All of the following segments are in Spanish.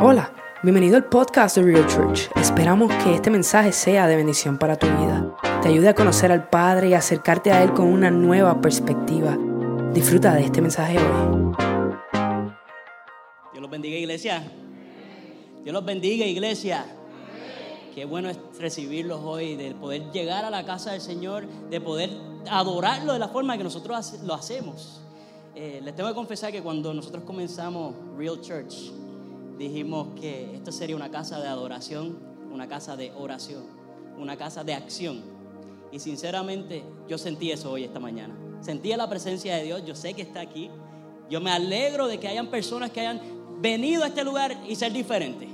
Hola, bienvenido al podcast de Real Church. Esperamos que este mensaje sea de bendición para tu vida. Te ayude a conocer al Padre y acercarte a Él con una nueva perspectiva. Disfruta de este mensaje hoy. Dios los bendiga, iglesia. Dios los bendiga, iglesia. Qué bueno es recibirlos hoy, de poder llegar a la casa del Señor, de poder adorarlo de la forma que nosotros lo hacemos. Eh, les tengo que confesar que cuando nosotros comenzamos Real Church, dijimos que esto sería una casa de adoración, una casa de oración, una casa de acción. Y sinceramente yo sentí eso hoy, esta mañana. Sentía la presencia de Dios, yo sé que está aquí. Yo me alegro de que hayan personas que hayan venido a este lugar y ser diferentes.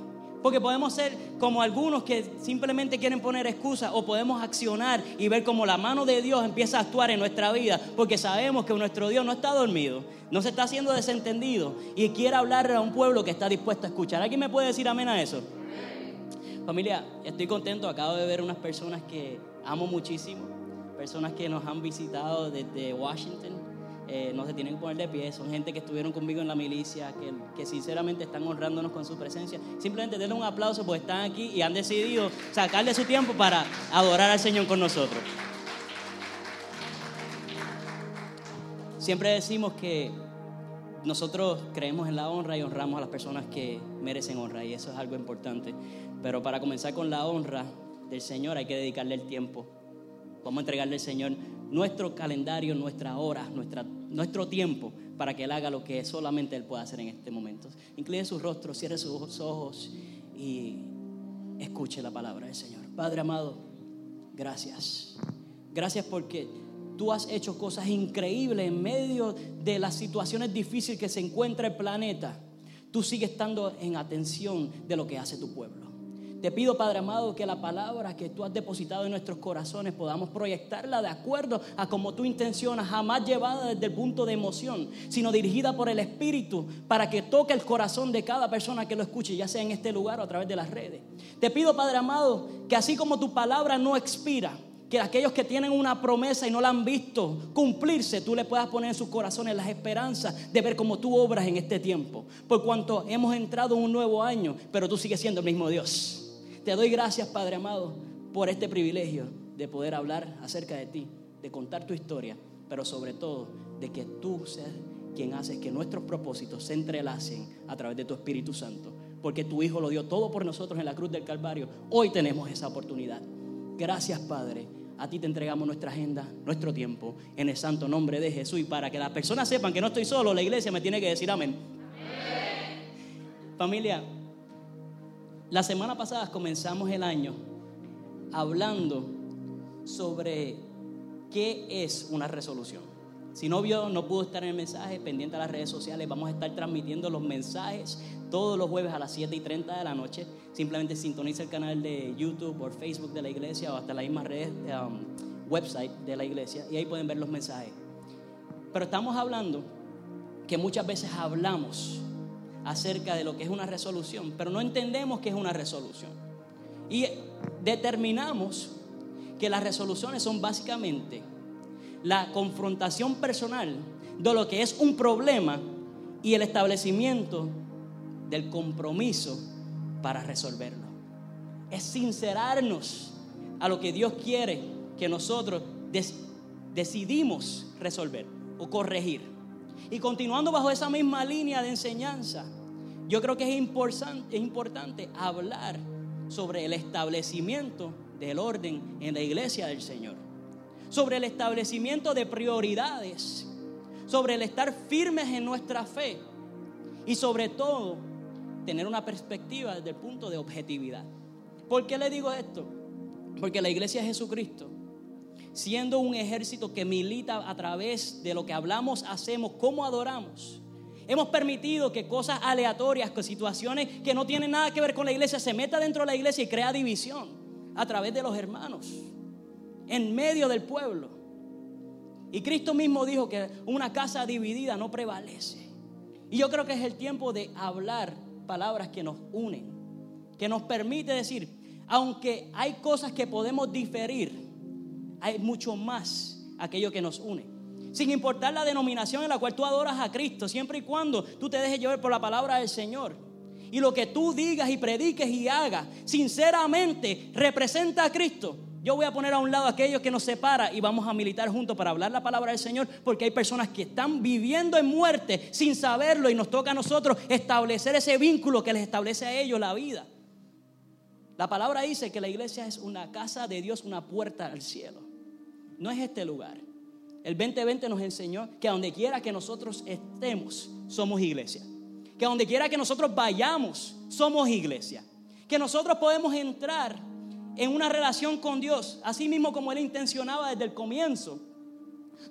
Porque podemos ser como algunos que simplemente quieren poner excusas o podemos accionar y ver cómo la mano de Dios empieza a actuar en nuestra vida porque sabemos que nuestro Dios no está dormido, no se está haciendo desentendido y quiere hablar a un pueblo que está dispuesto a escuchar. ¿Alguien me puede decir amén a eso? Familia, estoy contento, acabo de ver unas personas que amo muchísimo, personas que nos han visitado desde Washington eh, no se tienen que poner de pie, son gente que estuvieron conmigo en la milicia, que, sinceramente están honrándonos con su presencia. Simplemente denle un aplauso porque están aquí y han decidido sacarle su tiempo para adorar al Señor con nosotros. Siempre decimos que nosotros creemos en la honra y honramos a las personas que merecen honra y eso es algo importante. Pero para comenzar con la honra del Señor hay que dedicarle el tiempo. Vamos a entregarle al Señor nuestro calendario, nuestra hora, nuestra, nuestro tiempo para que Él haga lo que solamente Él puede hacer en este momento. Incline su rostro, cierre sus ojos y escuche la palabra del Señor. Padre amado, gracias. Gracias porque tú has hecho cosas increíbles en medio de las situaciones difíciles que se encuentra el planeta. Tú sigues estando en atención de lo que hace tu pueblo. Te pido, Padre amado, que la palabra que tú has depositado en nuestros corazones podamos proyectarla de acuerdo a como tú intencionas, jamás llevada desde el punto de emoción, sino dirigida por el Espíritu para que toque el corazón de cada persona que lo escuche, ya sea en este lugar o a través de las redes. Te pido, Padre amado, que así como tu palabra no expira, que aquellos que tienen una promesa y no la han visto cumplirse, tú le puedas poner en sus corazones las esperanzas de ver cómo tú obras en este tiempo. Por cuanto hemos entrado en un nuevo año, pero tú sigues siendo el mismo Dios. Te doy gracias, Padre amado, por este privilegio de poder hablar acerca de ti, de contar tu historia, pero sobre todo de que tú seas quien hace que nuestros propósitos se entrelacen a través de tu Espíritu Santo. Porque tu Hijo lo dio todo por nosotros en la cruz del Calvario. Hoy tenemos esa oportunidad. Gracias, Padre. A ti te entregamos nuestra agenda, nuestro tiempo, en el santo nombre de Jesús. Y para que las personas sepan que no estoy solo, la iglesia me tiene que decir amén. amén. Familia, la semana pasada comenzamos el año hablando sobre qué es una resolución. Si no vio, no pudo estar en el mensaje, pendiente a las redes sociales, vamos a estar transmitiendo los mensajes todos los jueves a las 7 y 30 de la noche. Simplemente sintoniza el canal de YouTube o Facebook de la iglesia o hasta la misma red, um, website de la iglesia y ahí pueden ver los mensajes. Pero estamos hablando que muchas veces hablamos acerca de lo que es una resolución, pero no entendemos qué es una resolución. Y determinamos que las resoluciones son básicamente la confrontación personal de lo que es un problema y el establecimiento del compromiso para resolverlo. Es sincerarnos a lo que Dios quiere que nosotros decidimos resolver o corregir. Y continuando bajo esa misma línea de enseñanza, yo creo que es importante, hablar sobre el establecimiento del orden en la iglesia del Señor, sobre el establecimiento de prioridades, sobre el estar firmes en nuestra fe y sobre todo tener una perspectiva desde el punto de objetividad. ¿Por qué le digo esto? Porque la iglesia de Jesucristo siendo un ejército que milita a través de lo que hablamos, hacemos, cómo adoramos. Hemos permitido que cosas aleatorias, que situaciones que no tienen nada que ver con la iglesia, se meta dentro de la iglesia y crea división a través de los hermanos, en medio del pueblo. Y Cristo mismo dijo que una casa dividida no prevalece. Y yo creo que es el tiempo de hablar palabras que nos unen, que nos permite decir, aunque hay cosas que podemos diferir, hay mucho más aquello que nos une. Sin importar la denominación en la cual tú adoras a Cristo, siempre y cuando tú te dejes llevar por la palabra del Señor. y lo que tú digas y prediques y hagas, sinceramente representa a Cristo, yo voy a poner a un lado a aquellos que nos separa y vamos a militar juntos para hablar la palabra del Señor, porque hay personas que están viviendo en muerte sin saberlo y nos toca a nosotros establecer ese vínculo que les establece a ellos la vida. La palabra dice que la iglesia es una casa de Dios, una puerta al cielo. No es este lugar. El 2020 nos enseñó que a donde quiera que nosotros estemos, somos iglesia. Que donde quiera que nosotros vayamos, somos iglesia. Que nosotros podemos entrar en una relación con Dios, así mismo como Él intencionaba desde el comienzo,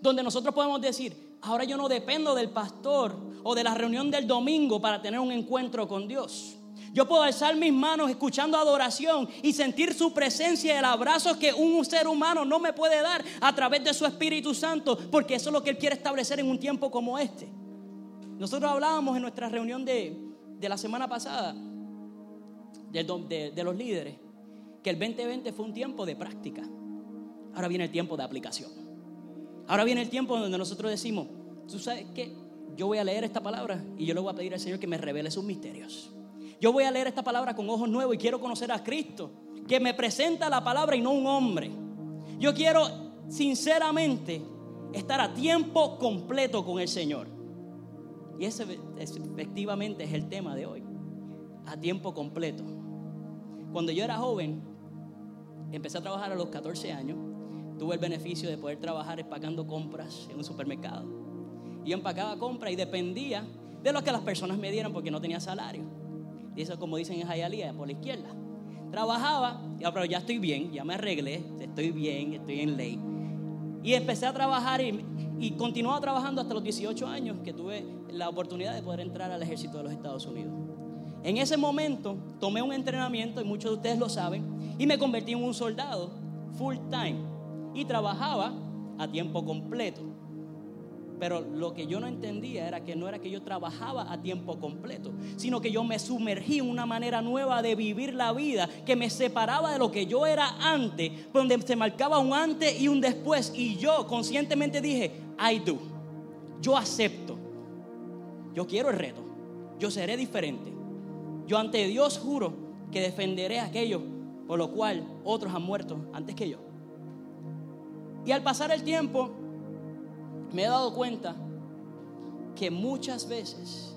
donde nosotros podemos decir, ahora yo no dependo del pastor o de la reunión del domingo para tener un encuentro con Dios. Yo puedo alzar mis manos escuchando adoración y sentir su presencia el abrazo que un ser humano no me puede dar a través de su Espíritu Santo, porque eso es lo que Él quiere establecer en un tiempo como este. Nosotros hablábamos en nuestra reunión de, la semana pasada de, de los líderes que el 2020 fue un tiempo de práctica. Ahora viene el tiempo de aplicación. Ahora viene el tiempo donde nosotros decimos, tú sabes qué, yo voy a leer esta palabra y yo le voy a pedir al Señor que me revele sus misterios. Yo voy a leer esta palabra con ojos nuevos y quiero conocer a Cristo, que me presenta la palabra y no un hombre. Yo quiero sinceramente estar a tiempo completo con el Señor. Y ese efectivamente es el tema de hoy, a tiempo completo. Cuando yo era joven, Empecé a trabajar a los 14 años. Tuve el beneficio de poder trabajar empacando compras en un supermercado. Yo empacaba compras y dependía de lo que las personas me dieran porque no tenía salario. Eso como dicen en Jayalía, por la izquierda. Trabajaba, pero ya estoy bien, ya me arreglé, estoy bien, estoy en ley. Y empecé a trabajar y continuaba trabajando hasta los 18 años que tuve la oportunidad de poder entrar al ejército de los Estados Unidos. En ese momento tomé un entrenamiento, y muchos de ustedes lo saben, y me convertí en un soldado full time y trabajaba a tiempo completo. Pero lo que yo no entendía era que no era que yo trabajaba a tiempo completo, sino que yo me sumergí en una manera nueva de vivir la vida que me separaba de lo que yo era antes, donde se marcaba un antes y un después. Y yo conscientemente dije, I do, yo acepto, yo quiero el reto, yo seré diferente. Yo ante Dios juro que defenderé aquello por lo cual otros han muerto antes que yo. Y al pasar el tiempo, me he dado cuenta que muchas veces,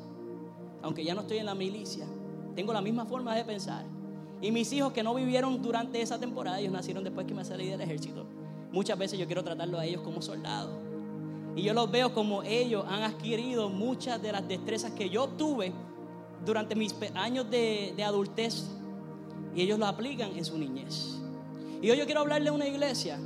aunque ya no estoy en la milicia, tengo la misma forma de pensar. Y mis hijos que no vivieron durante esa temporada, ellos nacieron después que me salí del ejército. Muchas veces yo quiero tratarlo a ellos como soldados. Y yo los veo como ellos han adquirido muchas de las destrezas que yo obtuve durante mis años de, adultez y ellos lo aplican en su niñez. Y hoy yo quiero hablarle a una iglesia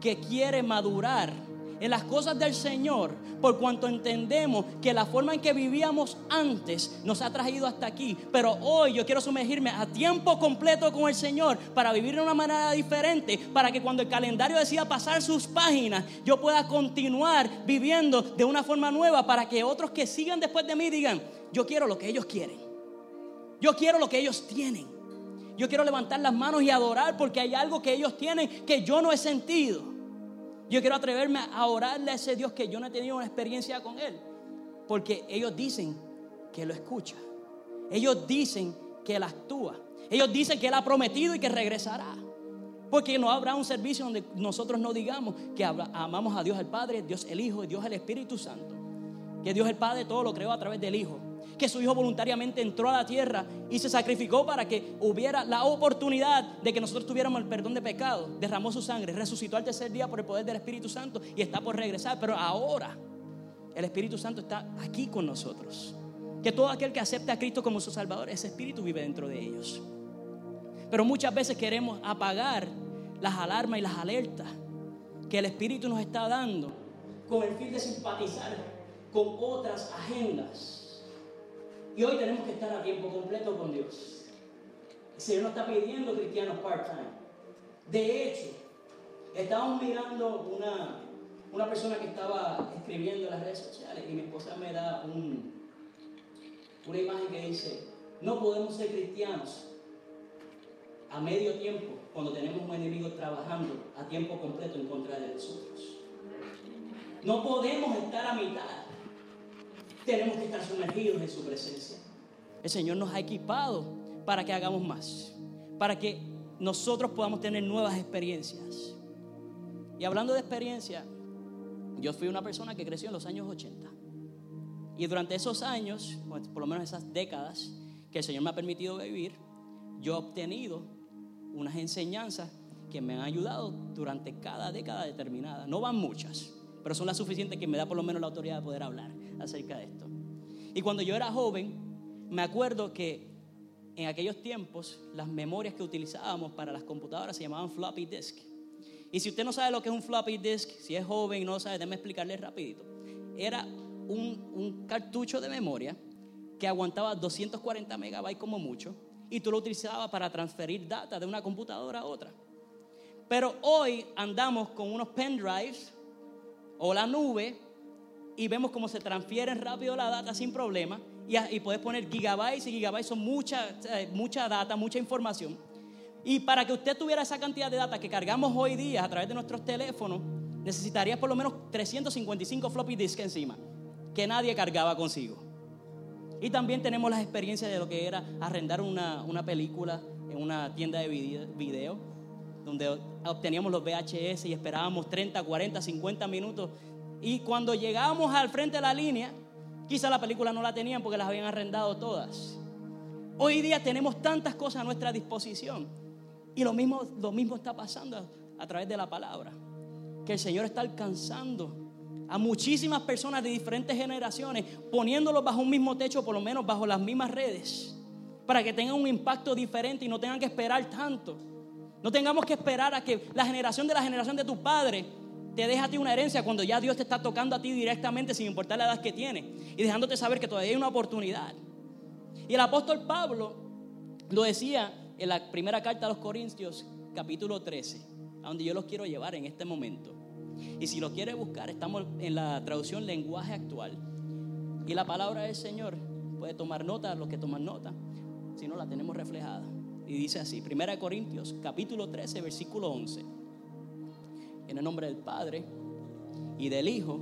que quiere madurar en las cosas del Señor, por cuanto entendemos que la forma en que vivíamos antes nos ha traído hasta aquí. Pero hoy yo quiero sumergirme a tiempo completo con el Señor para vivir de una manera diferente, para que cuando el calendario decida pasar sus páginas, yo pueda continuar viviendo de una forma nueva, para que otros que sigan después de mí digan, yo quiero lo que ellos quieren. Yo quiero lo que ellos tienen. Yo quiero levantar las manos y adorar porque hay algo que ellos tienen que yo no he sentido. Yo quiero atreverme a orarle a ese Dios que yo no he tenido una experiencia con Él. Porque ellos dicen que lo escucha. Ellos dicen que Él actúa. Ellos dicen que Él ha prometido y que regresará. Porque no habrá un servicio donde nosotros no digamos que amamos a Dios el Padre, Dios el Hijo y Dios el Espíritu Santo. Que Dios el Padre todo lo creó a través del Hijo que su Hijo voluntariamente entró a la tierra y se sacrificó para que hubiera la oportunidad de que nosotros tuviéramos el perdón de pecado. Derramó su sangre, resucitó al tercer día por el poder del Espíritu Santo y está por regresar. Pero ahora el Espíritu Santo está aquí con nosotros. Que todo aquel que acepta a Cristo como su Salvador, ese Espíritu vive dentro de ellos. Pero muchas veces queremos apagar las alarmas y las alertas que el Espíritu nos está dando con el fin de simpatizar con otras agendas y hoy tenemos que estar a tiempo completo con Dios. El Señor nos está pidiendo cristianos part-time. De hecho, estábamos mirando una, una persona que estaba escribiendo en las redes sociales y mi esposa me da un, una imagen que dice, no podemos ser cristianos a medio tiempo cuando tenemos un enemigo trabajando a tiempo completo en contra de nosotros. No podemos estar a mitad tenemos que estar sumergidos en su presencia. El Señor nos ha equipado para que hagamos más, para que nosotros podamos tener nuevas experiencias. Y hablando de experiencia, yo fui una persona que creció en los años 80. Y durante esos años, por lo menos esas décadas que el Señor me ha permitido vivir, yo he obtenido unas enseñanzas que me han ayudado durante cada década determinada. No van muchas, pero son las suficientes que me da por lo menos la autoridad de poder hablar acerca de esto. Y cuando yo era joven, me acuerdo que en aquellos tiempos las memorias que utilizábamos para las computadoras se llamaban floppy disk. Y si usted no sabe lo que es un floppy disk, si es joven y no lo sabe, déjeme explicarle rapidito. Era un, un cartucho de memoria que aguantaba 240 megabytes como mucho y tú lo utilizabas para transferir data de una computadora a otra. Pero hoy andamos con unos pendrives o la nube y vemos cómo se transfieren rápido la data sin problema y, puedes poner gigabytes y gigabytes son mucha, mucha data, mucha información. Y para que usted tuviera esa cantidad de data que cargamos hoy día a través de nuestros teléfonos, necesitarías por lo menos 355 floppy disk encima, que nadie cargaba consigo. Y también tenemos las experiencias de lo que era arrendar una, una película en una tienda de video donde obteníamos los VHS y esperábamos 30, 40, 50 minutos. Y cuando llegábamos al frente de la línea, quizá la película no la tenían porque las habían arrendado todas. Hoy día tenemos tantas cosas a nuestra disposición. Y lo mismo, lo mismo está pasando a, través de la palabra. Que el Señor está alcanzando a muchísimas personas de diferentes generaciones, poniéndolos bajo un mismo techo, por lo menos bajo las mismas redes, para que tengan un impacto diferente y no tengan que esperar tanto. No tengamos que esperar a que la generación de la generación de tu padre te deje a ti una herencia cuando ya Dios te está tocando a ti directamente sin importar la edad que tiene y dejándote saber que todavía hay una oportunidad. Y el apóstol Pablo lo decía en la primera carta a los Corintios, capítulo 13, a donde yo los quiero llevar en este momento. Y si lo quiere buscar, estamos en la traducción lenguaje actual. Y la palabra del Señor puede tomar nota, los que toman nota, si no la tenemos reflejada. Y dice así, 1 Corintios capítulo 13, versículo 11. En el nombre del Padre y del Hijo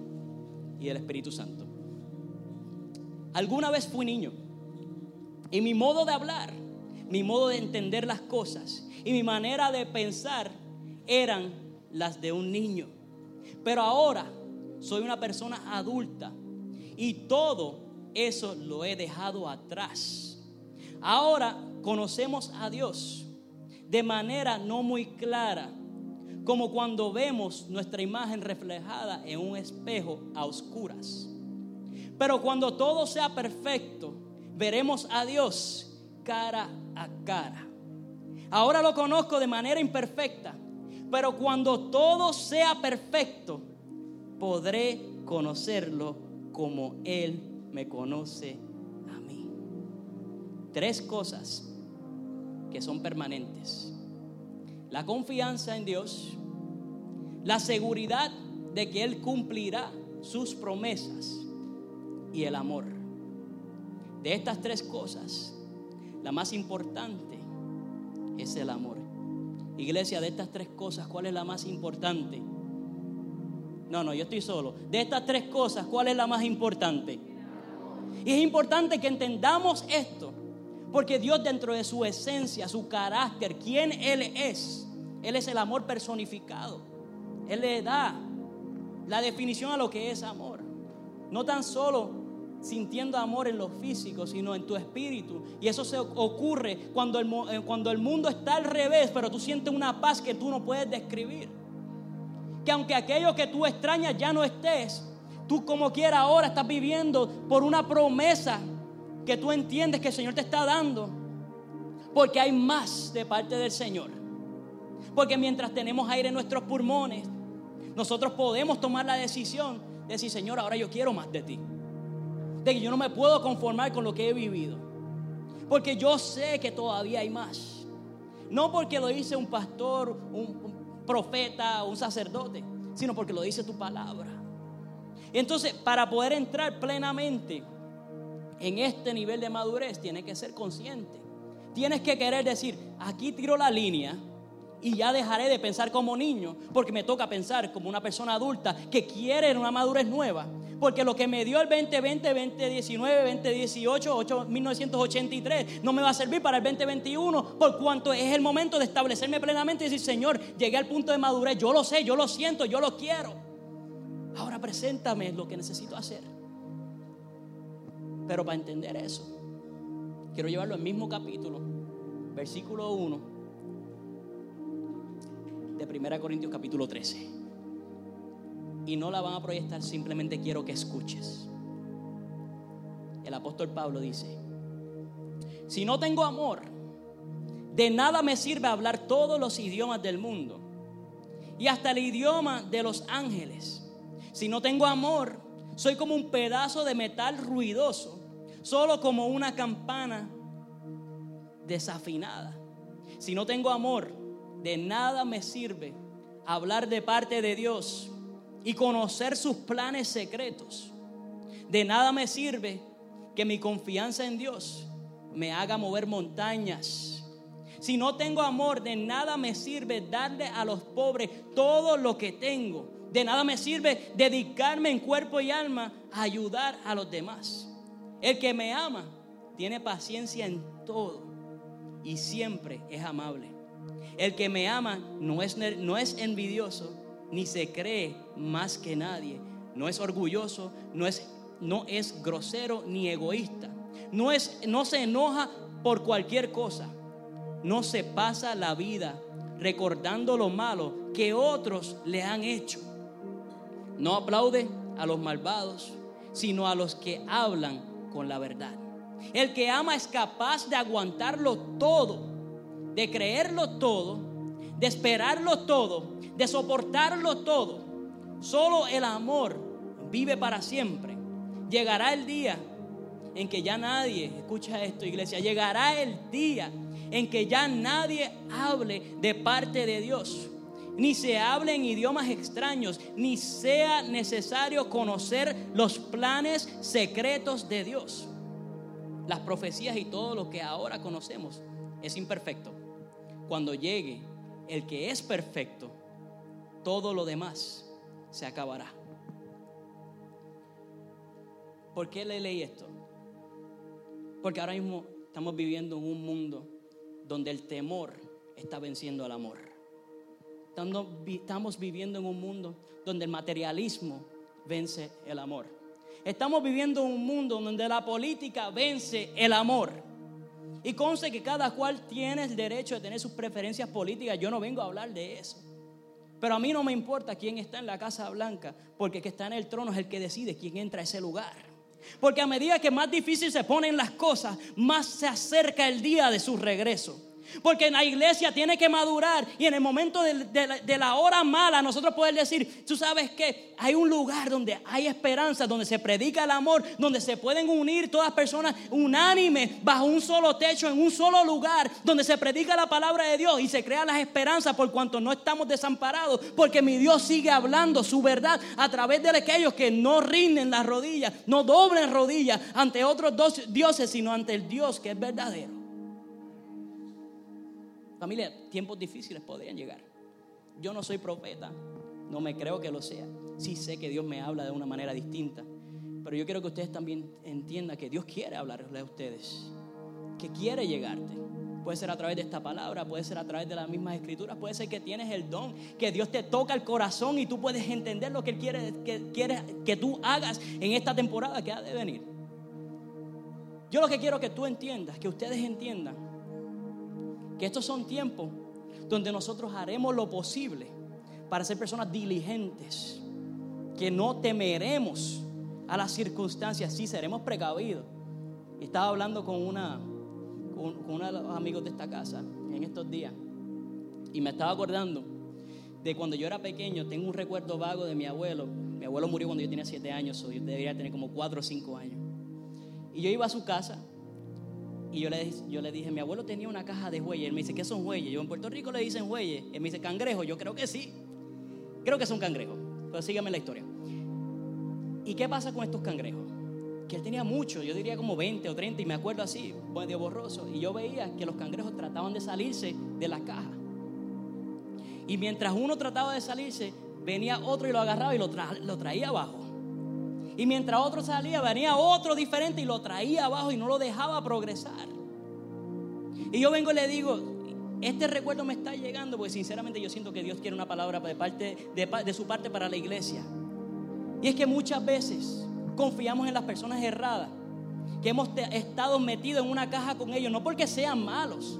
y del Espíritu Santo. Alguna vez fui niño y mi modo de hablar, mi modo de entender las cosas y mi manera de pensar eran las de un niño. Pero ahora soy una persona adulta y todo eso lo he dejado atrás. Ahora conocemos a Dios de manera no muy clara, como cuando vemos nuestra imagen reflejada en un espejo a oscuras. Pero cuando todo sea perfecto, veremos a Dios cara a cara. Ahora lo conozco de manera imperfecta, pero cuando todo sea perfecto, podré conocerlo como Él me conoce a mí. Tres cosas que son permanentes. La confianza en Dios, la seguridad de que Él cumplirá sus promesas y el amor. De estas tres cosas, la más importante es el amor. Iglesia, de estas tres cosas, ¿cuál es la más importante? No, no, yo estoy solo. De estas tres cosas, ¿cuál es la más importante? Y es importante que entendamos esto porque Dios dentro de su esencia, su carácter, quién Él es, Él es el amor personificado. Él le da la definición a lo que es amor. No tan solo sintiendo amor en lo físico, sino en tu espíritu. Y eso se ocurre cuando el, eh, cuando el mundo está al revés, pero tú sientes una paz que tú no puedes describir. Que aunque aquello que tú extrañas ya no estés, tú como quiera ahora estás viviendo por una promesa que tú entiendes que el Señor te está dando. Porque hay más de parte del Señor. Porque mientras tenemos aire en nuestros pulmones, nosotros podemos tomar la decisión de decir, Señor, ahora yo quiero más de ti. De que yo no me puedo conformar con lo que he vivido. Porque yo sé que todavía hay más. No porque lo dice un pastor, un, profeta, un sacerdote, sino porque lo dice tu palabra. Entonces, para poder entrar plenamente en este nivel de madurez tienes que ser consciente. Tienes que querer decir, aquí tiro la línea y ya dejaré de pensar como niño, porque me toca pensar como una persona adulta que quiere una madurez nueva. Porque lo que me dio el 2020, 2019, 2018, 1983 no me va a servir para el 2021 por cuanto es el momento de establecerme plenamente y decir, Señor, llegué al punto de madurez, yo lo sé, yo lo siento, yo lo quiero. Ahora preséntame lo que necesito hacer. Pero para entender eso, quiero llevarlo al mismo capítulo, versículo 1 de 1 Corintios capítulo 13. Y no la van a proyectar, simplemente quiero que escuches. El apóstol Pablo dice, si no tengo amor, de nada me sirve hablar todos los idiomas del mundo y hasta el idioma de los ángeles. Si no tengo amor, soy como un pedazo de metal ruidoso solo como una campana desafinada. Si no tengo amor, de nada me sirve hablar de parte de Dios y conocer sus planes secretos. De nada me sirve que mi confianza en Dios me haga mover montañas. Si no tengo amor, de nada me sirve darle a los pobres todo lo que tengo. De nada me sirve dedicarme en cuerpo y alma a ayudar a los demás. El que me ama tiene paciencia en todo y siempre es amable. El que me ama no es, no es envidioso ni se cree más que nadie. No es orgulloso, no es, no es grosero ni egoísta. No, es, no se enoja por cualquier cosa. No se pasa la vida recordando lo malo que otros le han hecho. No aplaude a los malvados, sino a los que hablan con la verdad. El que ama es capaz de aguantarlo todo, de creerlo todo, de esperarlo todo, de soportarlo todo. Solo el amor vive para siempre. Llegará el día en que ya nadie, escucha esto iglesia, llegará el día en que ya nadie hable de parte de Dios ni se hable en idiomas extraños, ni sea necesario conocer los planes secretos de Dios. Las profecías y todo lo que ahora conocemos es imperfecto. Cuando llegue el que es perfecto, todo lo demás se acabará. ¿Por qué le leí esto? Porque ahora mismo estamos viviendo en un mundo donde el temor está venciendo al amor estamos viviendo en un mundo donde el materialismo vence el amor. Estamos viviendo en un mundo donde la política vence el amor. Y conste que cada cual tiene el derecho de tener sus preferencias políticas. Yo no vengo a hablar de eso. Pero a mí no me importa quién está en la Casa Blanca, porque el que está en el trono es el que decide quién entra a ese lugar. Porque a medida que más difícil se ponen las cosas, más se acerca el día de su regreso. Porque la iglesia tiene que madurar y en el momento de, la, hora mala nosotros poder decir, tú sabes que hay un lugar donde hay esperanza, donde se predica el amor, donde se pueden unir todas personas unánimes bajo un solo techo, en un solo lugar, donde se predica la palabra de Dios y se crea las esperanzas por cuanto no estamos desamparados, porque mi Dios sigue hablando su verdad a través de aquellos que no rinden las rodillas, no doblen rodillas ante otros dos dioses, sino ante el Dios que es verdadero. Familia, tiempos difíciles podrían llegar. Yo no soy profeta, no me creo que lo sea. Sí sé que Dios me habla de una manera distinta, pero yo quiero que ustedes también entiendan que Dios quiere hablarles a ustedes, que quiere llegarte. Puede ser a través de esta palabra, puede ser a través de las mismas escrituras, puede ser que tienes el don, que Dios te toca el corazón y tú puedes entender lo que Él quiere que, quiere que tú hagas en esta temporada que ha de venir. Yo lo que quiero que tú entiendas, que ustedes entiendan, que estos son tiempos donde nosotros haremos lo posible para ser personas diligentes, que no temeremos a las circunstancias, sí seremos precavidos. Estaba hablando con una con, uno de los amigos de esta casa en estos días y me estaba acordando de cuando yo era pequeño, tengo un recuerdo vago de mi abuelo. Mi abuelo murió cuando yo tenía siete años, o yo debería tener como cuatro o cinco años. Y yo iba a su casa y yo le, yo le dije, mi abuelo tenía una caja de huelles. Él me dice, ¿qué son huelles? Yo en Puerto Rico le dicen huelles. Él me dice, cangrejo. Yo creo que sí. Creo que son cangrejos. Pero síganme la historia. ¿Y qué pasa con estos cangrejos? Que él tenía mucho, yo diría como 20 o 30, y me acuerdo así, medio borroso. Y yo veía que los cangrejos trataban de salirse de la caja. Y mientras uno trataba de salirse, venía otro y lo agarraba y lo, lo traía abajo. Y mientras otro salía, venía otro diferente y lo traía abajo y no lo dejaba progresar. Y yo vengo y le digo, este recuerdo me está llegando porque sinceramente yo siento que Dios quiere una palabra de, parte, de, su parte para la iglesia. Y es que muchas veces confiamos en las personas erradas, que hemos estado metidos en una caja con ellos, no porque sean malos,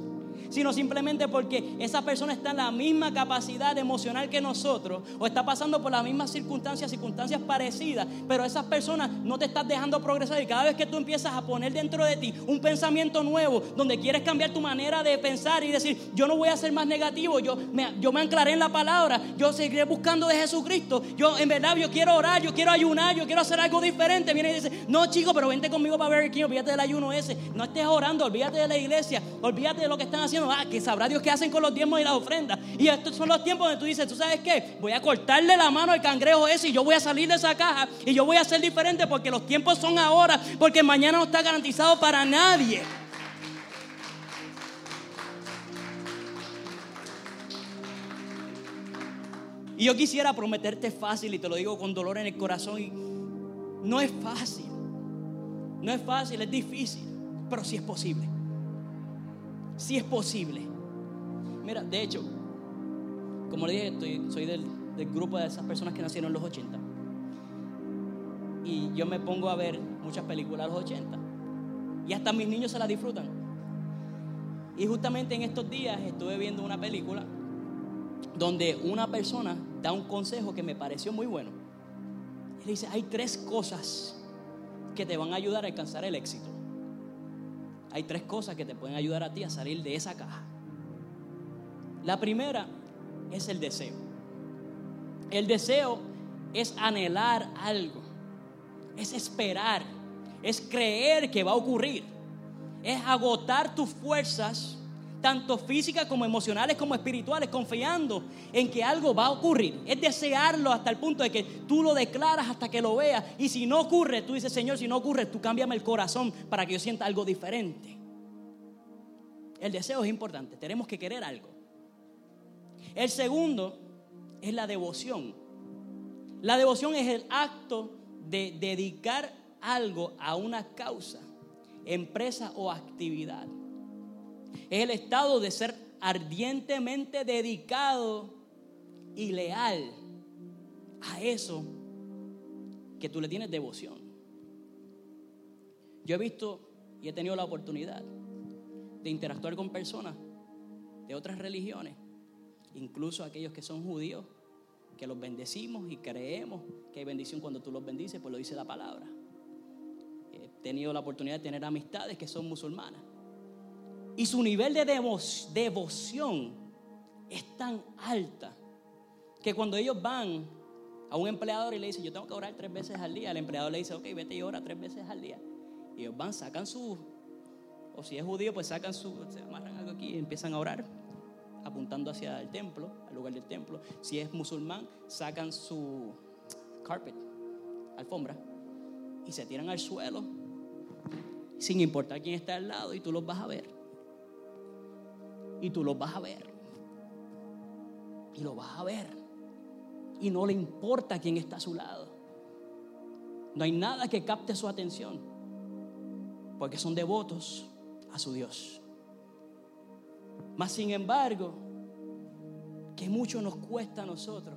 sino simplemente porque esa persona está en la misma capacidad emocional que nosotros o está pasando por las mismas circunstancias, circunstancias parecidas, pero esas personas no te están dejando progresar. Y cada vez que tú empiezas a poner dentro de ti un pensamiento nuevo donde quieres cambiar tu manera de pensar y decir, yo no voy a ser más negativo, yo me, yo me anclaré en la palabra, yo seguiré buscando de Jesucristo, yo en verdad yo quiero orar, yo quiero ayunar, yo quiero hacer algo diferente, viene y dice, no chico, pero vente conmigo para ver quién, olvídate del ayuno ese, no estés orando, olvídate de la iglesia, olvídate de lo que están haciendo ah, que sabrá Dios qué hacen con los diezmos y las ofrendas. Y estos son los tiempos donde tú dices, ¿tú sabes qué? Voy a cortarle la mano al cangrejo ese y yo voy a salir de esa caja y yo voy a ser diferente porque los tiempos son ahora, porque mañana no está garantizado para nadie. Y yo quisiera prometerte fácil y te lo digo con dolor en el corazón. Y no es fácil. No es fácil, es difícil, pero sí es posible si es posible. Mira, de hecho, como le dije, soy del, grupo de esas personas que nacieron en los 80. Y yo me pongo a ver muchas películas de los 80. Y hasta mis niños se las disfrutan. Y justamente en estos días estuve viendo una película donde una persona da un consejo que me pareció muy bueno. Él dice, hay tres cosas que te van a ayudar a alcanzar el éxito hay tres cosas que te pueden ayudar a ti a salir de esa caja. La primera es el deseo. El deseo es anhelar algo, es esperar, es creer que va a ocurrir, es agotar tus fuerzas, tanto físicas como emocionales como espirituales, confiando en que algo va a ocurrir. Es desearlo hasta el punto de que tú lo declaras hasta que lo veas. Y si no ocurre, tú dices, Señor, si no ocurre, tú cámbiame el corazón para que yo sienta algo diferente. El deseo es importante, tenemos que querer algo. El segundo es la devoción. La devoción es el acto de dedicar algo a una causa, empresa o actividad. Es el estado de ser ardientemente dedicado y leal a eso que tú le tienes devoción. Yo he visto y he tenido la oportunidad de interactuar con personas de otras religiones, incluso aquellos que son judíos, que los bendecimos y creemos que hay bendición cuando tú los bendices, pues lo dice la palabra. He tenido la oportunidad de tener amistades que son musulmanas. Y su nivel de devoción es tan alta que cuando ellos van a un empleador y le dicen, yo tengo que orar tres veces al día, el empleador le dice, ok, vete y ora tres veces al día. Y ellos van, sacan su o si es judío, pues sacan su, se amarran algo aquí y empiezan a orar, apuntando hacia el templo, al lugar del templo. Si es musulmán, sacan su carpet, alfombra, y se tiran al suelo, sin importar quién está al lado, y tú los vas a ver. Y tú los vas a ver. Y lo vas a ver. Y no le importa quién está a su lado. No hay nada que capte su atención. Porque son devotos a su Dios. Mas sin embargo, que mucho nos cuesta a nosotros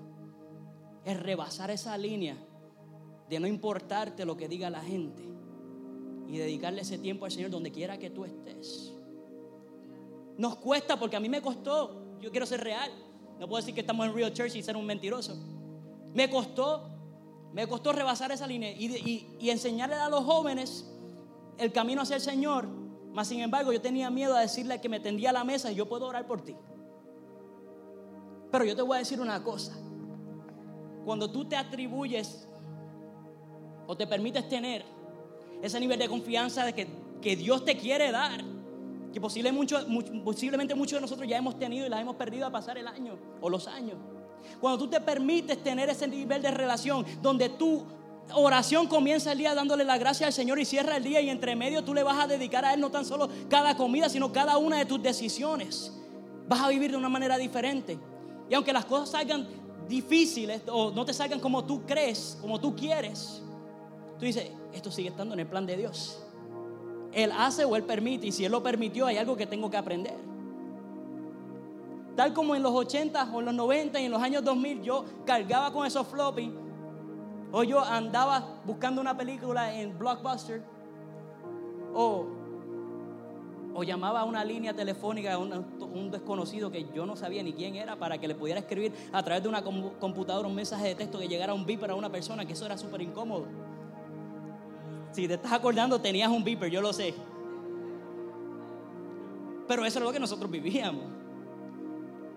es rebasar esa línea de no importarte lo que diga la gente y dedicarle ese tiempo al Señor donde quiera que tú estés. Nos cuesta porque a mí me costó, yo quiero ser real. No puedo decir que estamos en Real Church y ser un mentiroso. Me costó, me costó rebasar esa línea y, enseñarle a los jóvenes el camino hacia el Señor mas sin embargo, yo tenía miedo a decirle que me tendía a la mesa y yo puedo orar por ti. Pero yo te voy a decir una cosa. Cuando tú te atribuyes o te permites tener ese nivel de confianza de que Dios te quiere dar, que posiblemente muchos de nosotros ya hemos tenido y las hemos perdido a pasar el año o los años. Cuando tú te permites tener ese nivel de relación donde tú oración comienza el día dándole la gracia al Señor y cierra el día y entre medio tú le vas a dedicar a Él no tan solo cada comida, sino cada una de tus decisiones. Vas a vivir de una manera diferente. Y aunque las cosas salgan difíciles o no te salgan como tú crees, como tú quieres, tú dices, esto sigue estando en el plan de Dios. Él hace o Él permite. Y si Él lo permitió, hay algo que tengo que aprender. Tal como en los 80 o en los 90 y en los años 2000 yo cargaba con esos floppy. O yo andaba buscando una película en Blockbuster. O, o llamaba a una línea telefónica a un, desconocido que yo no sabía ni quién era para que le pudiera escribir a través de una computadora un mensaje de texto que llegara un beeper a una persona, que eso era súper incómodo. Si te estás acordando, tenías un beeper, yo lo sé. Pero eso es lo que nosotros vivíamos.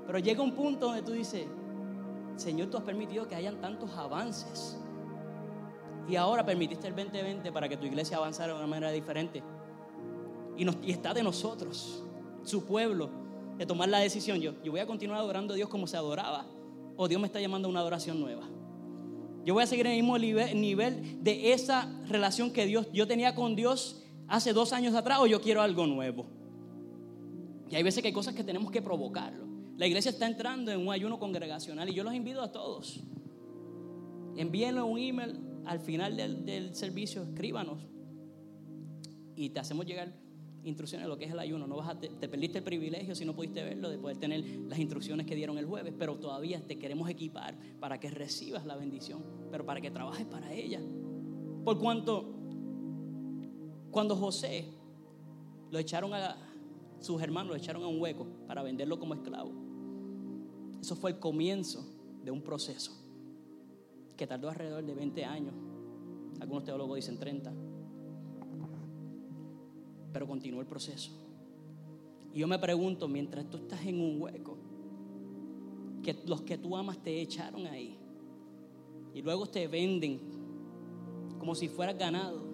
Pero llega un punto donde tú dices, Señor, tú has permitido que hayan tantos avances. Y ahora permitiste el 2020 para que tu iglesia avanzara de una manera diferente. Y, y está de nosotros, su pueblo, de tomar la decisión. Yo, yo voy a continuar adorando a Dios como se adoraba. O Dios me está llamando a una adoración nueva. Yo voy a seguir en el mismo nivel de esa relación que Dios, yo tenía con Dios hace dos años atrás o yo quiero algo nuevo. Y hay veces que hay cosas que tenemos que provocarlo. La iglesia está entrando en un ayuno congregacional y yo los invito a todos. Envíenle un email al final del, del servicio, escríbanos y te hacemos llegar instrucciones de lo que es el ayuno. No vas a, te, perdiste el privilegio si no pudiste verlo de poder tener las instrucciones que dieron el jueves, pero todavía te queremos equipar para que recibas la bendición, pero para que trabajes para ella. Por cuanto, cuando José lo echaron a sus hermanos, lo echaron a un hueco para venderlo como esclavo, eso fue el comienzo de un proceso que tardó alrededor de 20 años. Algunos teólogos dicen 30 pero continuó el proceso. Y yo me pregunto, mientras tú estás en un hueco, que los que tú amas te echaron ahí y luego te venden como si fueras ganado,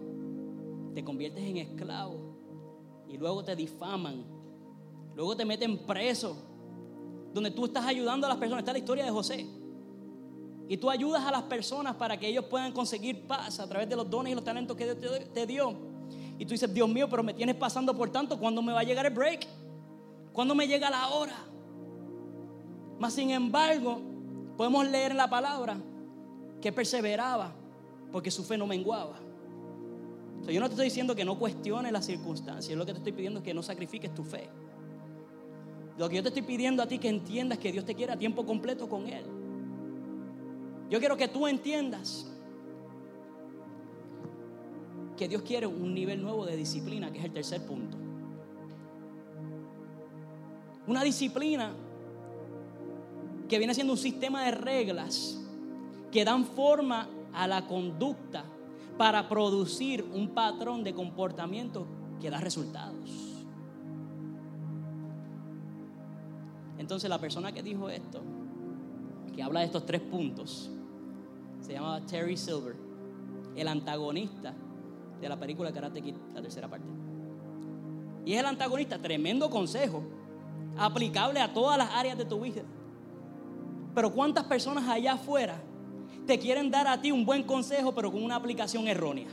te conviertes en esclavo y luego te difaman, luego te meten preso, donde tú estás ayudando a las personas. Está la historia de José. Y tú ayudas a las personas para que ellos puedan conseguir paz a través de los dones y los talentos que Dios te dio. Y tú dices, Dios mío, pero me tienes pasando por tanto, ¿cuándo me va a llegar el break? ¿Cuándo me llega la hora? Mas sin embargo, podemos leer en la palabra que perseveraba porque su fe no menguaba. yo no te estoy diciendo que no cuestiones las circunstancias, lo que te estoy pidiendo es que no sacrifiques tu fe. Lo que yo te estoy pidiendo a ti que entiendas que Dios te quiere a tiempo completo con Él. Yo quiero que tú entiendas que Dios quiere un nivel nuevo de disciplina, que es el tercer punto. Una disciplina que viene siendo un sistema de reglas que dan forma a la conducta para producir un patrón de comportamiento que da resultados. Entonces la persona que dijo esto, que habla de estos tres puntos, se llamaba Terry Silver, el antagonista de la película Karate Kid, la tercera parte. Y es el antagonista, tremendo consejo, aplicable a todas las áreas de tu vida. Pero ¿cuántas personas allá afuera te quieren dar a ti un buen consejo, pero con una aplicación errónea?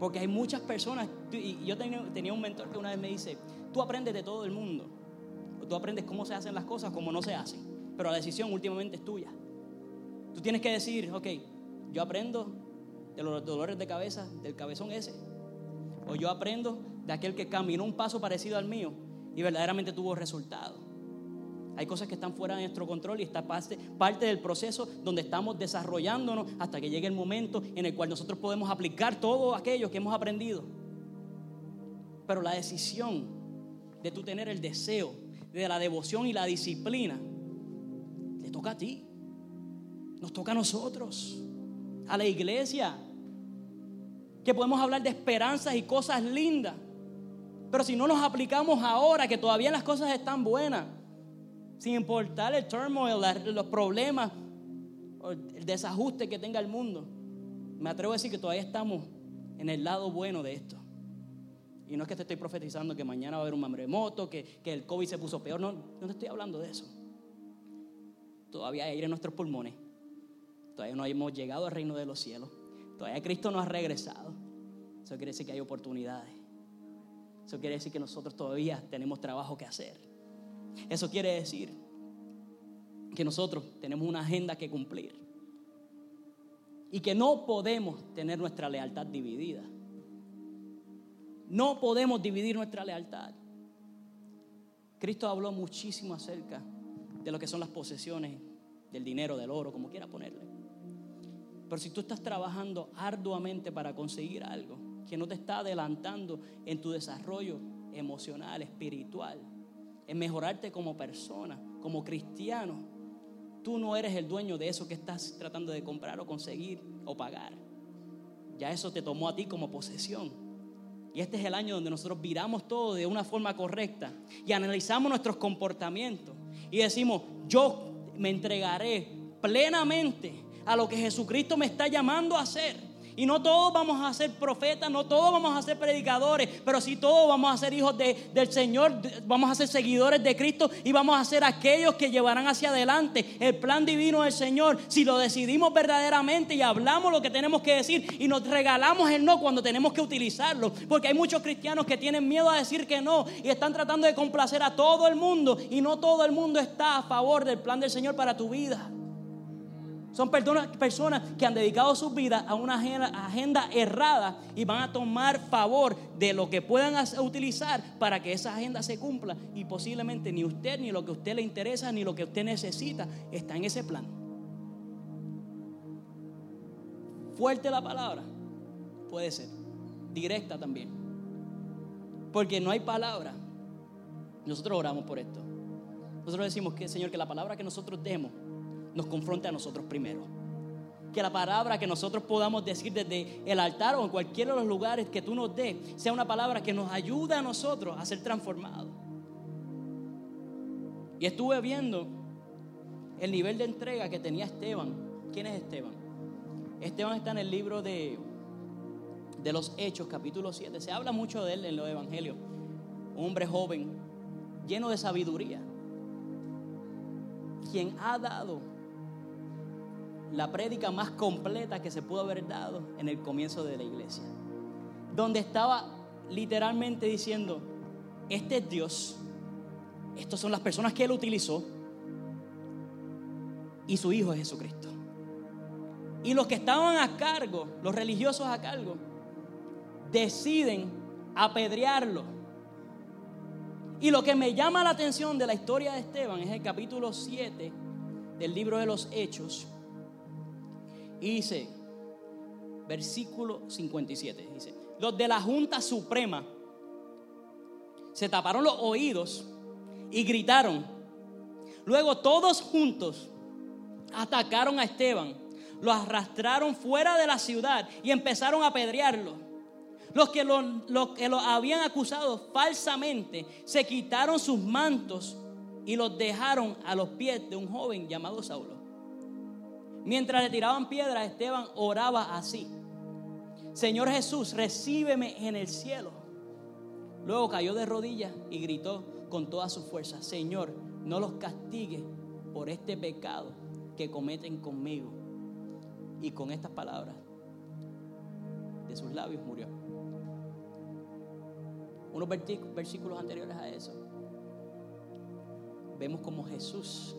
Porque hay muchas personas, y yo tenía, un mentor que una vez me dice, tú aprendes de todo el mundo, tú aprendes cómo se hacen las cosas, cómo no se hacen, pero la decisión últimamente es tuya. Tú tienes que decir, ok, yo aprendo de los dolores de cabeza del cabezón ese. O yo aprendo de aquel que caminó un paso parecido al mío y verdaderamente tuvo resultado. Hay cosas que están fuera de nuestro control y está parte, parte del proceso donde estamos desarrollándonos hasta que llegue el momento en el cual nosotros podemos aplicar todo aquello que hemos aprendido. Pero la decisión de tú tener el deseo, de la devoción y la disciplina, le toca a ti. Nos toca a nosotros, a la iglesia que podemos hablar de esperanzas y cosas lindas. Pero si no nos aplicamos ahora, que todavía las cosas están buenas, sin importar el turmoil, los problemas, el desajuste que tenga el mundo, me atrevo a decir que todavía estamos en el lado bueno de esto. Y no es que te estoy profetizando que mañana va a haber un maremoto, que, que el COVID se puso peor, no, no te estoy hablando de eso. Todavía hay aire en nuestros pulmones. Todavía no hemos llegado al reino de los cielos. Todavía Cristo no ha regresado. Eso quiere decir que hay oportunidades. Eso quiere decir que nosotros todavía tenemos trabajo que hacer. Eso quiere decir que nosotros tenemos una agenda que cumplir y que no podemos tener nuestra lealtad dividida. No podemos dividir nuestra lealtad. Cristo habló muchísimo acerca de lo que son las posesiones, del dinero, del oro, como quiera ponerle. Pero si tú estás trabajando arduamente para conseguir algo que no te está adelantando en tu desarrollo emocional, espiritual, en mejorarte como persona, como cristiano, tú no eres el dueño de eso que estás tratando de comprar o conseguir o pagar. Ya eso te tomó a ti como posesión. Y este es el año donde nosotros viramos todo de una forma correcta y analizamos nuestros comportamientos y decimos, yo me entregaré plenamente a lo que Jesucristo me está llamando a hacer. Y no todos vamos a ser profetas, no todos vamos a ser predicadores, pero sí todos vamos a ser hijos del Señor, vamos a ser seguidores de Cristo y vamos a ser aquellos que llevarán hacia adelante el plan divino del Señor. Si lo decidimos verdaderamente y hablamos lo que tenemos que decir y nos regalamos el no cuando tenemos que utilizarlo. Porque hay muchos cristianos que tienen miedo a decir que no y están tratando de complacer a todo el mundo y no todo el mundo está a favor del plan del Señor para tu vida. Son personas, que han dedicado sus vidas a una agenda, errada y van a tomar favor de lo que puedan utilizar para que esa agenda se cumpla. Y posiblemente ni usted, ni lo que a usted le interesa, ni lo que usted necesita está en ese plan. Fuerte la palabra, puede ser. Directa también. Porque no hay palabra. Nosotros oramos por esto. Nosotros decimos que, Señor, que la palabra que nosotros demos nos confronte a nosotros primero. Que la palabra que nosotros podamos decir desde el altar o en cualquiera de los lugares que tú nos des sea una palabra que nos ayude a nosotros a ser transformados. Y estuve viendo el nivel de entrega que tenía Esteban. ¿Quién es Esteban? Esteban está en el libro de, de los Hechos, capítulo 7. Se habla mucho de él en los evangelios. Un hombre joven, lleno de sabiduría, quien ha dado la prédica más completa que se pudo haber dado en el comienzo de la iglesia. Donde estaba literalmente diciendo, este es Dios, estas son las personas que Él utilizó y su Hijo es Jesucristo. Y los que estaban a cargo, los religiosos a cargo, deciden apedrearlo. Y lo que me llama la atención de la historia de Esteban es el capítulo 7 del libro de los Hechos y dice, versículo 57, dice, los de la Junta Suprema se taparon los oídos y gritaron. Luego todos juntos atacaron a Esteban, lo arrastraron fuera de la ciudad y empezaron a apedrearlo. Los que lo, que lo habían acusado falsamente se quitaron sus mantos y los dejaron a los pies de un joven llamado Saulo. Mientras le tiraban piedras, Esteban oraba así. Señor Jesús, recíbeme en el cielo. Luego cayó de rodillas y gritó con toda su fuerza, Señor, no los castigue por este pecado que cometen conmigo. Y con estas palabras de sus labios murió. Unos versículos anteriores a eso, vemos como Jesús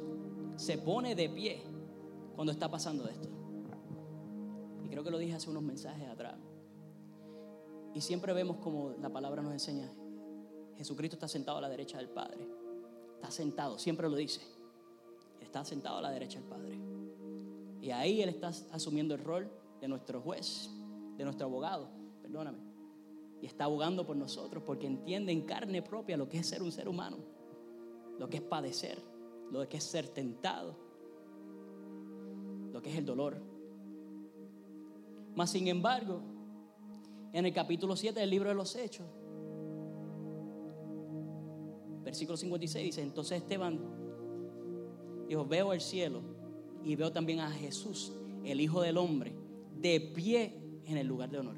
se pone de pie cuando está pasando esto. Y creo que lo dije hace unos mensajes atrás. Y siempre vemos como la palabra nos enseña, Jesucristo está sentado a la derecha del Padre. Está sentado, siempre lo dice. Está sentado a la derecha del Padre. Y ahí Él está asumiendo el rol de nuestro juez, de nuestro abogado, perdóname. Y está abogando por nosotros porque entiende en carne propia lo que es ser un ser humano, lo que es padecer, lo que es ser tentado, lo que es el dolor. Mas, sin embargo, en el capítulo 7 del libro de los Hechos, versículo 56 dice, entonces Esteban dijo, veo el cielo y veo también a Jesús, el Hijo del Hombre, de pie en el lugar de honor.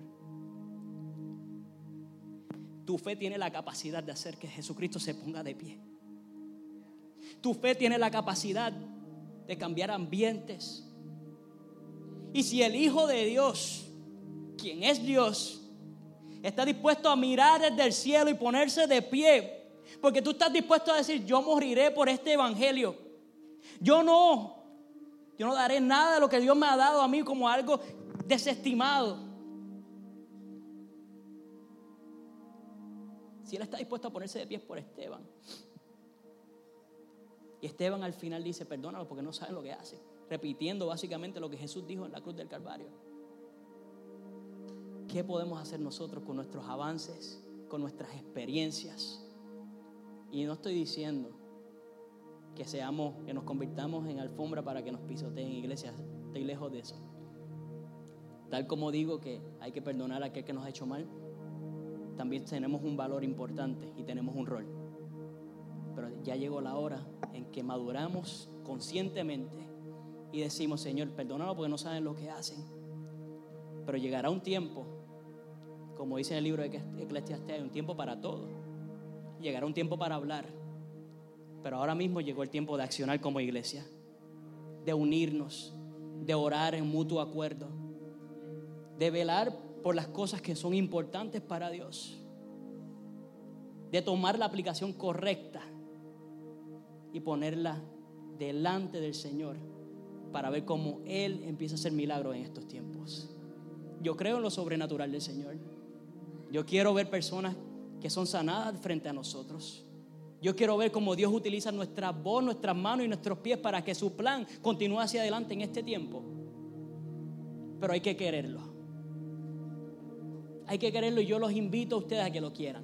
Tu fe tiene la capacidad de hacer que Jesucristo se ponga de pie. Tu fe tiene la capacidad de cambiar ambientes, y si el Hijo de Dios, quien es Dios, está dispuesto a mirar desde el cielo y ponerse de pie, porque tú estás dispuesto a decir, yo moriré por este Evangelio. Yo no, yo no daré nada de lo que Dios me ha dado a mí como algo desestimado. Si Él está dispuesto a ponerse de pies por Esteban. Y Esteban al final dice, perdónalo porque no saben lo que hace. Repitiendo básicamente lo que Jesús dijo en la cruz del Calvario. ¿Qué podemos hacer nosotros con nuestros avances, con nuestras experiencias? Y no estoy diciendo que seamos, que nos convirtamos en alfombra para que nos pisoteen iglesias. Estoy lejos de eso. Tal como digo que hay que perdonar a aquel que nos ha hecho mal, también tenemos un valor importante y tenemos un rol. Pero ya llegó la hora en que maduramos conscientemente y decimos, Señor, perdónalo porque no saben lo que hacen. Pero llegará un tiempo, como dice en el libro de Eclesiastes, un tiempo para todo. Llegará un tiempo para hablar pero ahora mismo llegó el tiempo de accionar como iglesia, de unirnos, de orar en mutuo acuerdo, de velar por las cosas que son importantes para Dios, de tomar la aplicación correcta y ponerla delante del Señor para ver cómo Él empieza a hacer milagros en estos tiempos. Yo creo en lo sobrenatural del Señor. Yo quiero ver personas que son sanadas frente a nosotros. Yo quiero ver cómo Dios utiliza nuestra voz, nuestras manos y nuestros pies para que su plan continúe hacia adelante en este tiempo. Pero hay que quererlo. Hay que quererlo y yo los invito a ustedes a que lo quieran.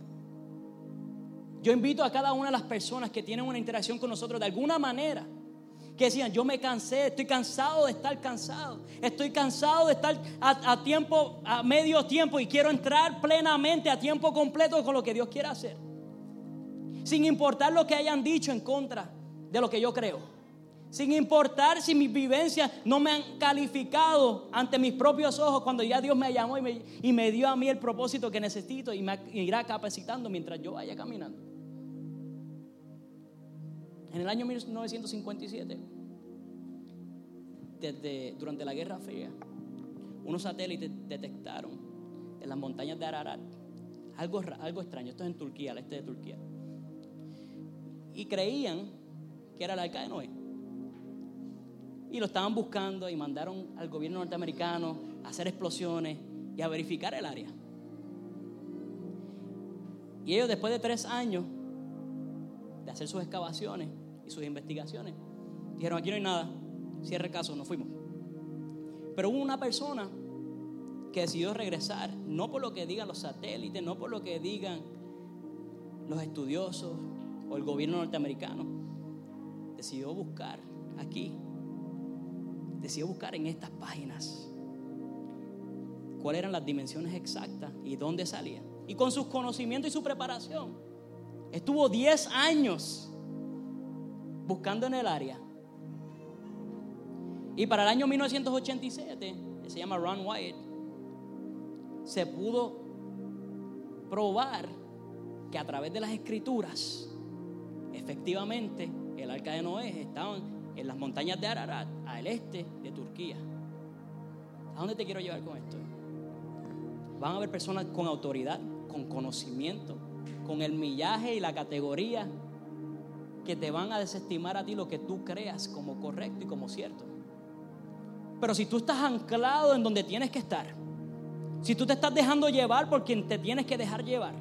Yo invito a cada una de las personas que tienen una interacción con nosotros de alguna manera que decían, yo me cansé, estoy cansado de estar cansado, estoy cansado de estar a, tiempo, a medio tiempo y quiero entrar plenamente a tiempo completo con lo que Dios quiere hacer sin importar lo que hayan dicho en contra de lo que yo creo. Sin importar si mis vivencias no me han calificado ante mis propios ojos cuando ya Dios me llamó y me, dio a mí el propósito que necesito y me irá capacitando mientras yo vaya caminando. En el año 1957, desde, durante la Guerra Fría, unos satélites detectaron en las montañas de Ararat algo, algo extraño. Esto es en Turquía, al este de Turquía y creían que era el arca de Noé. Y lo estaban buscando y mandaron al gobierno norteamericano a hacer explosiones y a verificar el área. Y ellos después de tres años de hacer sus excavaciones y sus investigaciones, dijeron, aquí no hay nada, cierre caso, nos fuimos. Pero hubo una persona que decidió regresar, no por lo que digan los satélites, no por lo que digan los estudiosos, o el gobierno norteamericano decidió buscar aquí, decidió buscar en estas páginas cuáles eran las dimensiones exactas y dónde salía. Y con sus conocimientos y su preparación, estuvo 10 años buscando en el área. Y para el año 1987, que se llama Ron Wyatt, se pudo probar que a través de las escrituras efectivamente el arca de Noé estaban en las montañas de Ararat, al este de Turquía. ¿A dónde te quiero llevar con esto? Van a haber personas con autoridad, con conocimiento, con el millaje y la categoría que te van a desestimar a ti lo que tú creas como correcto y como cierto. Pero si tú estás anclado en donde tienes que estar, si tú te estás dejando llevar por quien te tienes que dejar llevar,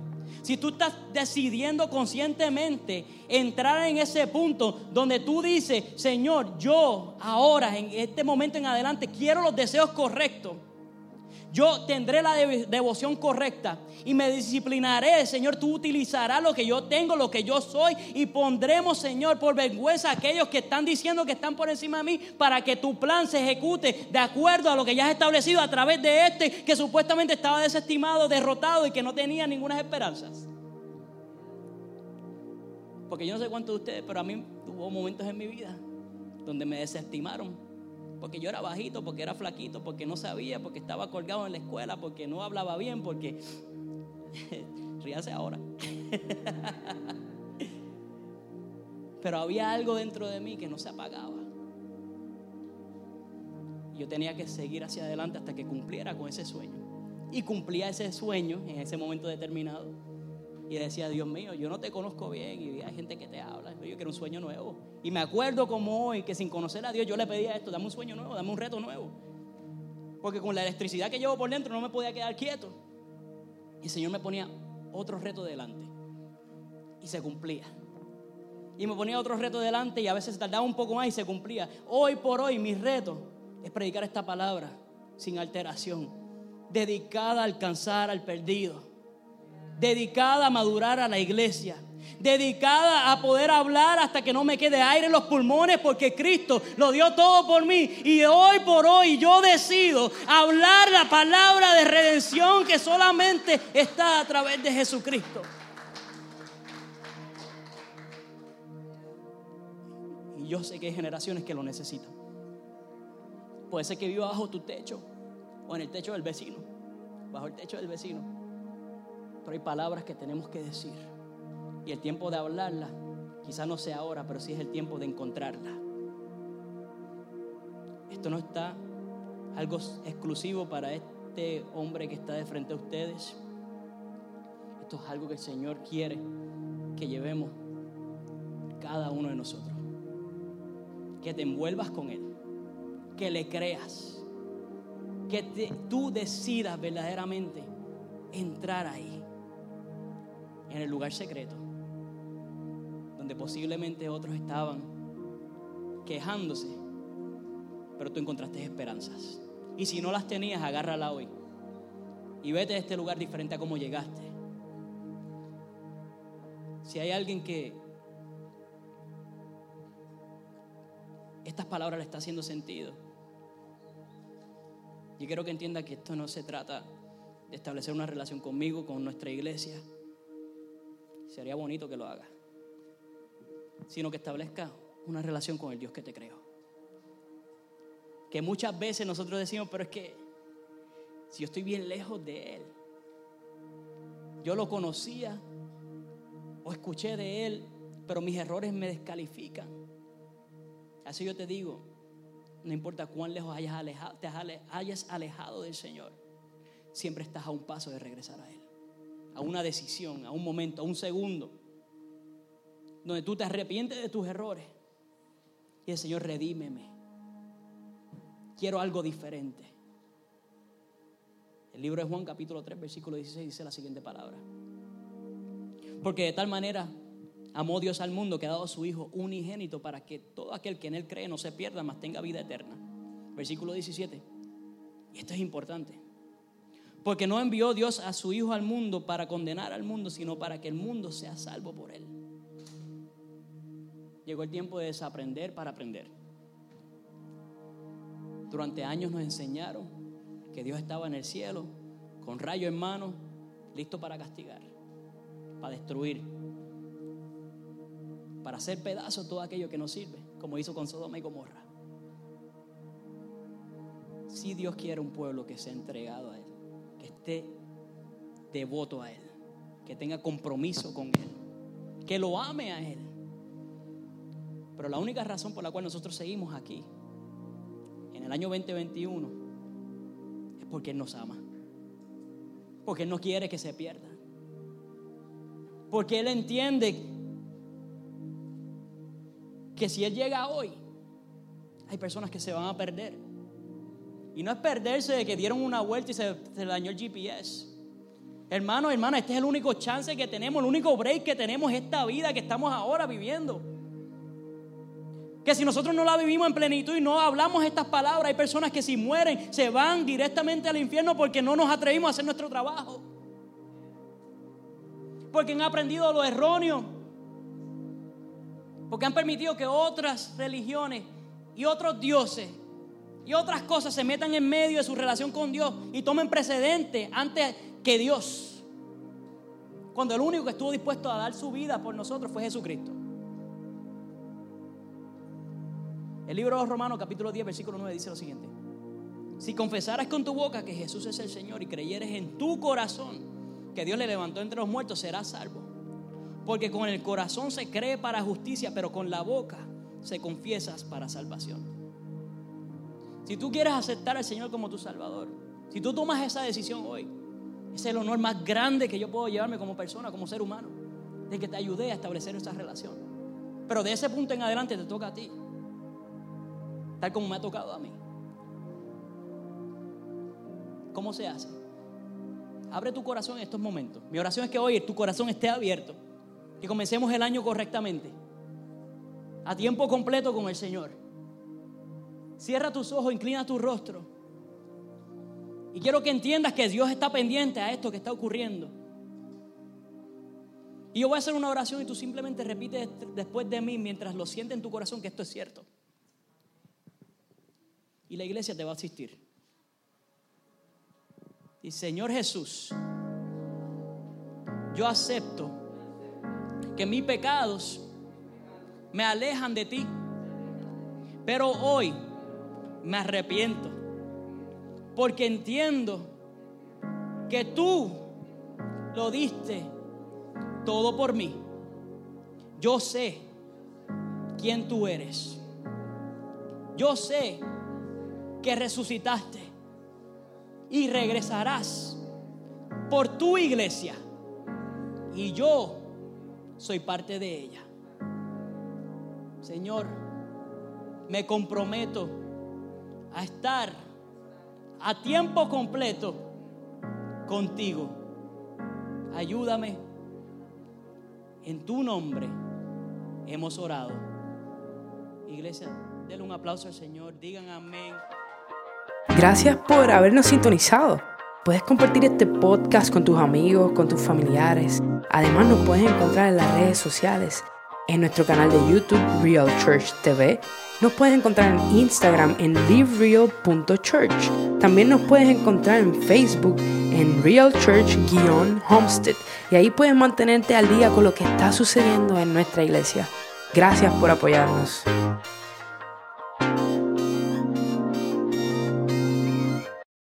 si tú estás decidiendo conscientemente entrar en ese punto donde tú dices, Señor, yo ahora, en este momento en adelante, quiero los deseos correctos yo tendré la devoción correcta y me disciplinaré, Señor, tú utilizarás lo que yo tengo, lo que yo soy y pondremos, Señor, por vergüenza a aquellos que están diciendo que están por encima de mí para que tu plan se ejecute de acuerdo a lo que ya has establecido a través de este que supuestamente estaba desestimado, derrotado y que no tenía ninguna esperanzas. Porque yo no sé cuántos de ustedes, pero a mí hubo momentos en mi vida donde me desestimaron porque yo era bajito, porque era flaquito, porque no sabía, porque estaba colgado en la escuela, porque no hablaba bien, porque... Ríase ahora. Pero había algo dentro de mí que no se apagaba. Yo tenía que seguir hacia adelante hasta que cumpliera con ese sueño. Y cumplía ese sueño en ese momento determinado. Y decía, Dios mío, yo no te conozco bien y hay gente que te habla. Yo quiero un sueño nuevo. Y me acuerdo como hoy que sin conocer a Dios yo le pedía esto, dame un sueño nuevo, dame un reto nuevo. Porque con la electricidad que llevo por dentro no me podía quedar quieto. Y el Señor me ponía otro reto delante. Y se cumplía. Y me ponía otro reto delante y a veces tardaba un poco más y se cumplía. Hoy por hoy mi reto es predicar esta palabra sin alteración. Dedicada a alcanzar al perdido dedicada a madurar a la iglesia, dedicada a poder hablar hasta que no me quede aire en los pulmones porque Cristo lo dio todo por mí y hoy por hoy yo decido hablar la palabra de redención que solamente está a través de Jesucristo. Y yo sé que hay generaciones que lo necesitan. Puede ser que viva bajo tu techo o en el techo del vecino, bajo el techo del vecino pero hay palabras que tenemos que decir. Y el tiempo de hablarla quizás no sea ahora, pero sí es el tiempo de encontrarla. Esto no está algo exclusivo para este hombre que está de frente a ustedes. Esto es algo que el Señor quiere que llevemos cada uno de nosotros. Que te envuelvas con Él, que le creas, que tú decidas verdaderamente entrar ahí en el lugar secreto, donde posiblemente otros estaban quejándose, pero tú encontraste esperanzas. Y si no las tenías, agárrala hoy. Y vete a este lugar diferente a como llegaste. Si hay alguien que estas palabras le está haciendo sentido, yo quiero que entienda que esto no se trata de establecer una relación conmigo, con nuestra iglesia sería bonito que lo haga, sino que establezca una relación con el Dios que te creó. Que muchas veces nosotros decimos, pero es que si yo estoy bien lejos de Él, yo lo conocía o escuché de Él, pero mis errores me descalifican. Así yo te digo, no importa cuán lejos hayas alejado, te hayas alejado del Señor, siempre estás a un paso de regresar a Él a una decisión, a un momento, a un segundo, donde tú te arrepientes de tus errores y el Señor redímeme. Quiero algo diferente. El libro de Juan capítulo 3 versículo 16 dice la siguiente palabra. Porque de tal manera amó Dios al mundo que ha dado a su Hijo unigénito para que todo aquel que en Él cree no se pierda, mas tenga vida eterna. Versículo 17. Y esto es importante. Porque no envió Dios a su Hijo al mundo para condenar al mundo, sino para que el mundo sea salvo por él. Llegó el tiempo de desaprender para aprender. Durante años nos enseñaron que Dios estaba en el cielo, con rayo en mano, listo para castigar, para destruir, para hacer pedazos todo aquello que no sirve, como hizo con Sodoma y Gomorra. Si Dios quiere un pueblo que sea entregado a Él esté devoto a Él, que tenga compromiso con Él, que lo ame a Él. Pero la única razón por la cual nosotros seguimos aquí, en el año 2021, es porque Él nos ama. Porque Él no quiere que se pierda. Porque Él entiende que si Él llega hoy, hay personas que se van a perder. Y no es perderse de que dieron una vuelta y se, dañó el GPS. Hermano, hermana, este es el único chance que tenemos, el único break que tenemos esta vida que estamos ahora viviendo. Que si nosotros no la vivimos en plenitud y no hablamos estas palabras, hay personas que si mueren se van directamente al infierno porque no nos atrevimos a hacer nuestro trabajo. Porque han aprendido lo erróneo. Porque han permitido que otras religiones y otros dioses y otras cosas se metan en medio de su relación con Dios y tomen precedente antes que Dios. Cuando el único que estuvo dispuesto a dar su vida por nosotros fue Jesucristo. El libro de Romanos capítulo 10 versículo 9 dice lo siguiente. Si confesaras con tu boca que Jesús es el Señor y creyeres en tu corazón que Dios le levantó entre los muertos, serás salvo. Porque con el corazón se cree para justicia, pero con la boca se confiesas para salvación. Si tú quieres aceptar al Señor como tu Salvador, si tú tomas esa decisión hoy, Ese es el honor más grande que yo puedo llevarme como persona, como ser humano, de que te ayudé a establecer esa relación. Pero de ese punto en adelante te toca a ti, tal como me ha tocado a mí. ¿Cómo se hace? Abre tu corazón en estos momentos. Mi oración es que hoy tu corazón esté abierto, que comencemos el año correctamente, a tiempo completo con el Señor. Cierra tus ojos, inclina tu rostro. Y quiero que entiendas que Dios está pendiente a esto que está ocurriendo. Y yo voy a hacer una oración y tú simplemente repites después de mí mientras lo sientes en tu corazón que esto es cierto. Y la iglesia te va a asistir. Y Señor Jesús, yo acepto que mis pecados me alejan de ti, pero hoy me arrepiento porque entiendo que tú lo diste todo por mí. Yo sé quién tú eres. Yo sé que resucitaste y regresarás por tu iglesia. Y yo soy parte de ella. Señor, me comprometo a estar a tiempo completo contigo. Ayúdame. En tu nombre hemos orado. Iglesia, denle un aplauso al Señor. Digan amén. Gracias por habernos sintonizado. Puedes compartir este podcast con tus amigos, con tus familiares. Además nos puedes encontrar en las redes sociales en nuestro canal de YouTube Real Church TV. Nos puedes encontrar en Instagram en livereal.church. También nos puedes encontrar en Facebook en Real Church-Homestead. Y ahí puedes mantenerte al día con lo que está sucediendo en nuestra iglesia. Gracias por apoyarnos.